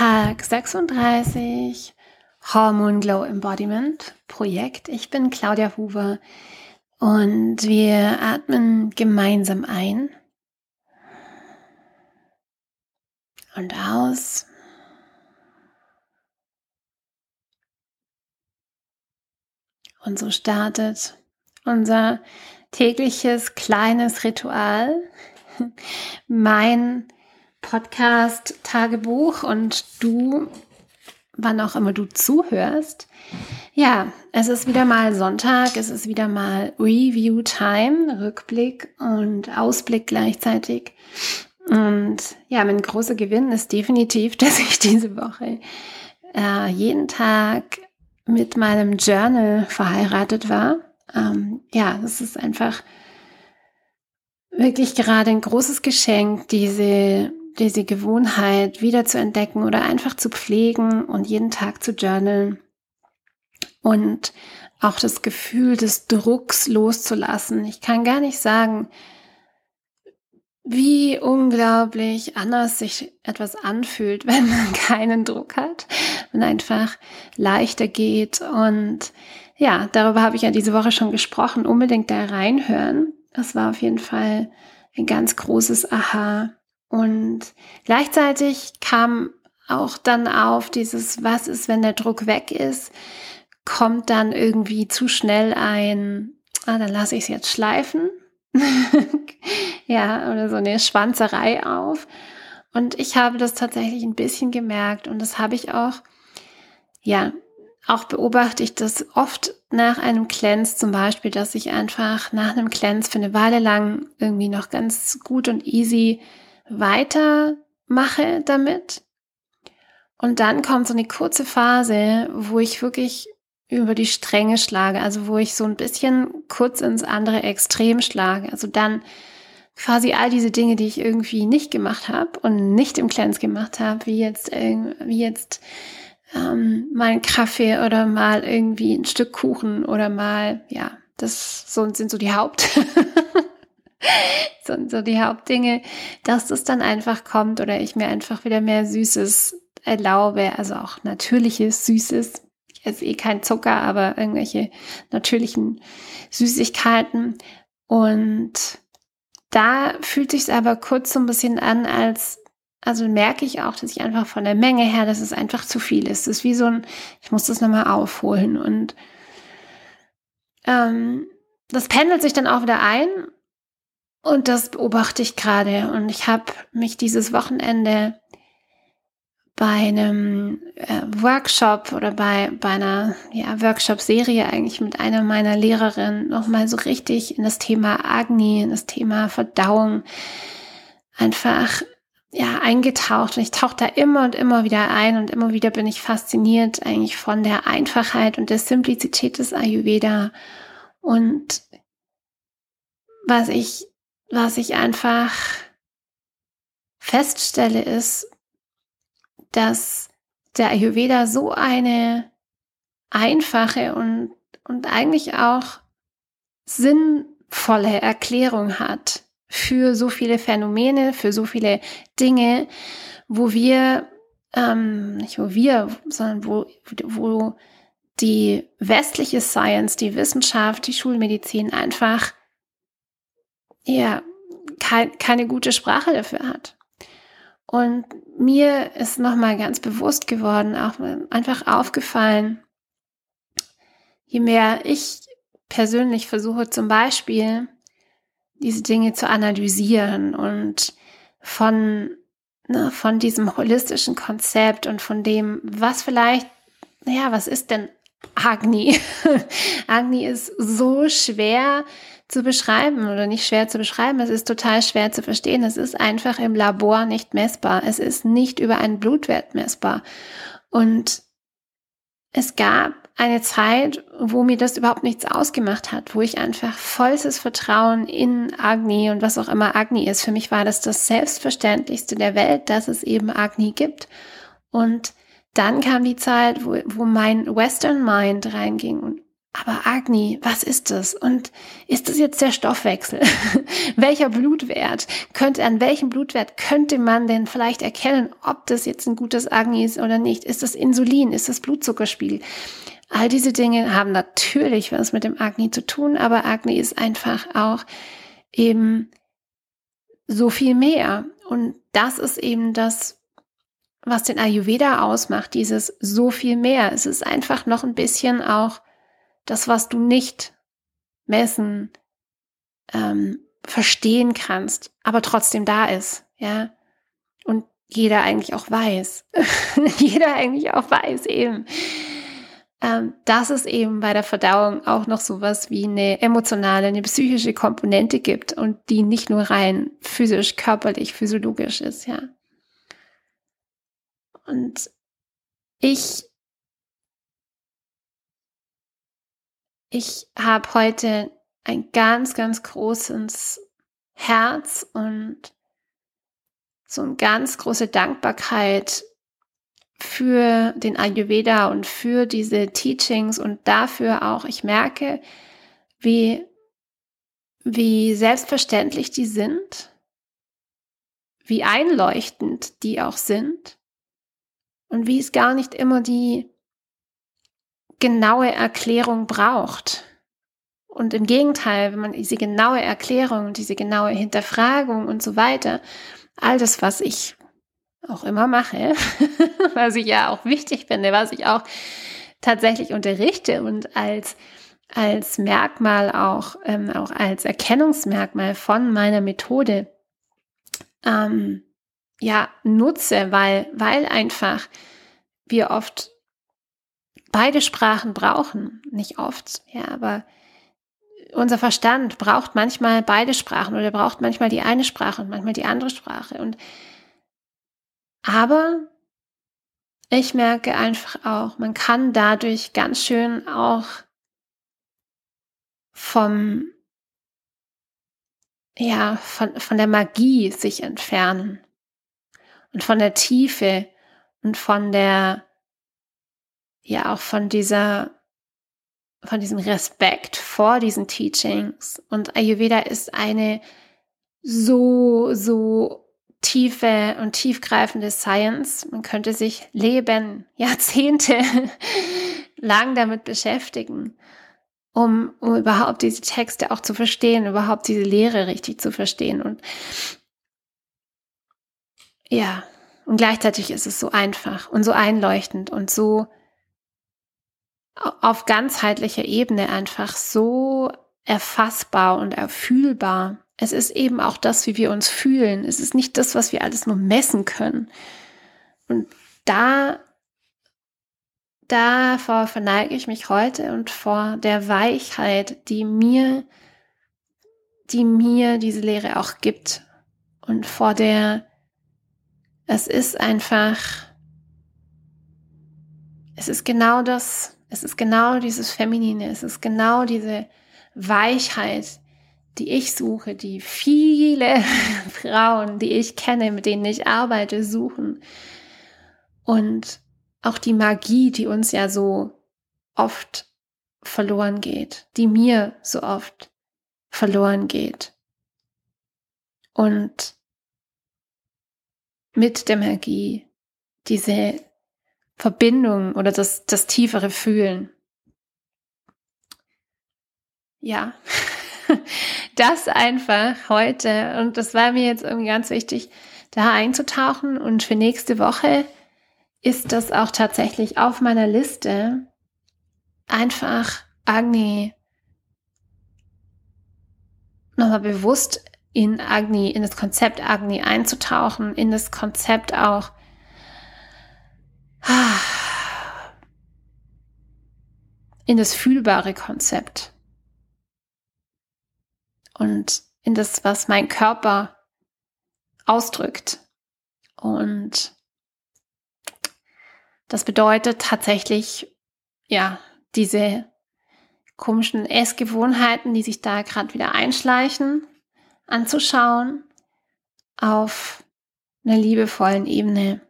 Tag 36 Hormone Glow Embodiment Projekt. Ich bin Claudia Huber und wir atmen gemeinsam ein und aus. Und so startet unser tägliches kleines Ritual. Mein Podcast-Tagebuch und du, wann auch immer du zuhörst. Ja, es ist wieder mal Sonntag, es ist wieder mal Review-Time, Rückblick und Ausblick gleichzeitig. Und ja, mein großer Gewinn ist definitiv, dass ich diese Woche äh, jeden Tag mit meinem Journal verheiratet war. Ähm, ja, es ist einfach wirklich gerade ein großes Geschenk, diese diese Gewohnheit wieder zu entdecken oder einfach zu pflegen und jeden Tag zu journalen und auch das Gefühl des Drucks loszulassen. Ich kann gar nicht sagen, wie unglaublich anders sich etwas anfühlt, wenn man keinen Druck hat und einfach leichter geht. Und ja, darüber habe ich ja diese Woche schon gesprochen. Unbedingt da reinhören. Das war auf jeden Fall ein ganz großes Aha. Und gleichzeitig kam auch dann auf dieses, was ist, wenn der Druck weg ist, kommt dann irgendwie zu schnell ein, ah, dann lasse ich es jetzt schleifen. ja, oder so eine Schwanzerei auf. Und ich habe das tatsächlich ein bisschen gemerkt und das habe ich auch, ja, auch beobachte ich das oft nach einem Cleanse zum Beispiel, dass ich einfach nach einem Cleanse für eine Weile lang irgendwie noch ganz gut und easy weitermache damit. Und dann kommt so eine kurze Phase, wo ich wirklich über die Stränge schlage, also wo ich so ein bisschen kurz ins andere Extrem schlage. Also dann quasi all diese Dinge, die ich irgendwie nicht gemacht habe und nicht im Cleanse gemacht habe, wie jetzt, wie jetzt ähm, mal ein Kaffee oder mal irgendwie ein Stück Kuchen oder mal, ja, das sind so die Haupt sind so die Hauptdinge, dass das dann einfach kommt oder ich mir einfach wieder mehr Süßes erlaube, also auch natürliches Süßes. Ich esse eh kein Zucker, aber irgendwelche natürlichen Süßigkeiten. Und da fühlt sich aber kurz so ein bisschen an, als also merke ich auch, dass ich einfach von der Menge her, dass es einfach zu viel ist. Es ist wie so ein, ich muss das nochmal aufholen. Und ähm, das pendelt sich dann auch wieder ein und das beobachte ich gerade. Und ich habe mich dieses Wochenende bei einem äh, Workshop oder bei, bei einer ja, Workshop-Serie eigentlich mit einer meiner Lehrerinnen nochmal so richtig in das Thema Agni, in das Thema Verdauung einfach ja, eingetaucht. Und ich tauche da immer und immer wieder ein. Und immer wieder bin ich fasziniert eigentlich von der Einfachheit und der Simplizität des Ayurveda. Und was ich was ich einfach feststelle, ist, dass der Ayurveda so eine einfache und, und eigentlich auch sinnvolle Erklärung hat für so viele Phänomene, für so viele Dinge, wo wir, ähm, nicht wo wir, sondern wo, wo die westliche Science, die Wissenschaft, die Schulmedizin einfach ja, kein, keine gute Sprache dafür hat. Und mir ist nochmal ganz bewusst geworden, auch einfach aufgefallen, je mehr ich persönlich versuche zum Beispiel diese Dinge zu analysieren und von, ne, von diesem holistischen Konzept und von dem, was vielleicht, ja, was ist denn Agni? Agni ist so schwer zu beschreiben oder nicht schwer zu beschreiben. Es ist total schwer zu verstehen. Es ist einfach im Labor nicht messbar. Es ist nicht über einen Blutwert messbar. Und es gab eine Zeit, wo mir das überhaupt nichts ausgemacht hat, wo ich einfach vollstes Vertrauen in Agni und was auch immer Agni ist. Für mich war das das Selbstverständlichste der Welt, dass es eben Agni gibt. Und dann kam die Zeit, wo, wo mein Western Mind reinging aber Agni, was ist das? Und ist das jetzt der Stoffwechsel? Welcher Blutwert? Könnte, an welchem Blutwert könnte man denn vielleicht erkennen, ob das jetzt ein gutes Agni ist oder nicht? Ist das Insulin? Ist das Blutzuckerspiegel? All diese Dinge haben natürlich was mit dem Agni zu tun, aber Agni ist einfach auch eben so viel mehr. Und das ist eben das, was den Ayurveda ausmacht, dieses so viel mehr. Es ist einfach noch ein bisschen auch das, was du nicht messen, ähm, verstehen kannst, aber trotzdem da ist, ja. Und jeder eigentlich auch weiß. jeder eigentlich auch weiß eben, ähm, dass es eben bei der Verdauung auch noch sowas wie eine emotionale, eine psychische Komponente gibt und die nicht nur rein physisch, körperlich, physiologisch ist, ja. Und ich ich habe heute ein ganz, ganz großes Herz und so eine ganz große Dankbarkeit für den Ayurveda und für diese Teachings und dafür auch, ich merke, wie, wie selbstverständlich die sind, wie einleuchtend die auch sind und wie es gar nicht immer die genaue Erklärung braucht. Und im Gegenteil, wenn man diese genaue Erklärung, diese genaue Hinterfragung und so weiter, all das, was ich auch immer mache, was ich ja auch wichtig finde, was ich auch tatsächlich unterrichte und als als Merkmal auch, ähm, auch als Erkennungsmerkmal von meiner Methode ähm, ja nutze, weil, weil einfach wir oft beide Sprachen brauchen, nicht oft, ja, aber unser Verstand braucht manchmal beide Sprachen oder braucht manchmal die eine Sprache und manchmal die andere Sprache. Und aber ich merke einfach auch, man kann dadurch ganz schön auch vom, ja, von, von der Magie sich entfernen. Und von der Tiefe und von der, ja, auch von dieser, von diesem Respekt vor diesen Teachings. Und Ayurveda ist eine so, so tiefe und tiefgreifende Science. Man könnte sich Leben, Jahrzehnte lang damit beschäftigen, um, um überhaupt diese Texte auch zu verstehen, überhaupt diese Lehre richtig zu verstehen. Und ja, und gleichzeitig ist es so einfach und so einleuchtend und so auf ganzheitlicher Ebene einfach so erfassbar und erfühlbar. Es ist eben auch das, wie wir uns fühlen. Es ist nicht das, was wir alles nur messen können. Und da, davor verneige ich mich heute und vor der Weichheit, die mir, die mir diese Lehre auch gibt. Und vor der, es ist einfach, es ist genau das, es ist genau dieses Feminine, es ist genau diese Weichheit, die ich suche, die viele Frauen, die ich kenne, mit denen ich arbeite, suchen. Und auch die Magie, die uns ja so oft verloren geht, die mir so oft verloren geht. Und mit der Magie diese Verbindung oder das, das tiefere Fühlen. Ja, das einfach heute. Und das war mir jetzt irgendwie ganz wichtig, da einzutauchen. Und für nächste Woche ist das auch tatsächlich auf meiner Liste. Einfach Agni nochmal bewusst in Agni, in das Konzept Agni einzutauchen, in das Konzept auch in das fühlbare Konzept und in das, was mein Körper ausdrückt. Und das bedeutet tatsächlich, ja, diese komischen Essgewohnheiten, die sich da gerade wieder einschleichen, anzuschauen auf einer liebevollen Ebene.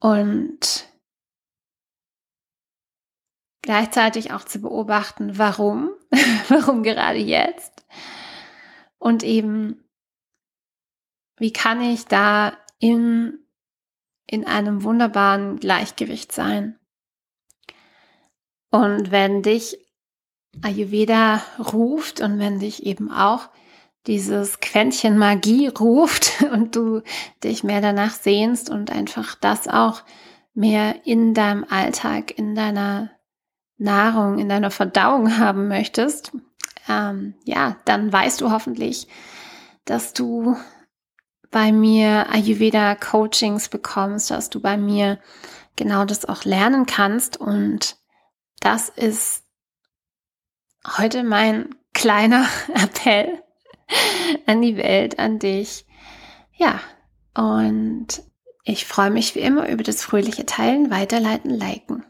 Und gleichzeitig auch zu beobachten, warum, warum gerade jetzt und eben, wie kann ich da in, in einem wunderbaren Gleichgewicht sein. Und wenn dich Ayurveda ruft und wenn dich eben auch dieses Quäntchen Magie ruft und du dich mehr danach sehnst und einfach das auch mehr in deinem Alltag, in deiner Nahrung, in deiner Verdauung haben möchtest, ähm, ja, dann weißt du hoffentlich, dass du bei mir Ayurveda Coachings bekommst, dass du bei mir genau das auch lernen kannst. Und das ist heute mein kleiner Appell an die Welt, an dich. Ja, und ich freue mich wie immer über das fröhliche Teilen, Weiterleiten, Liken.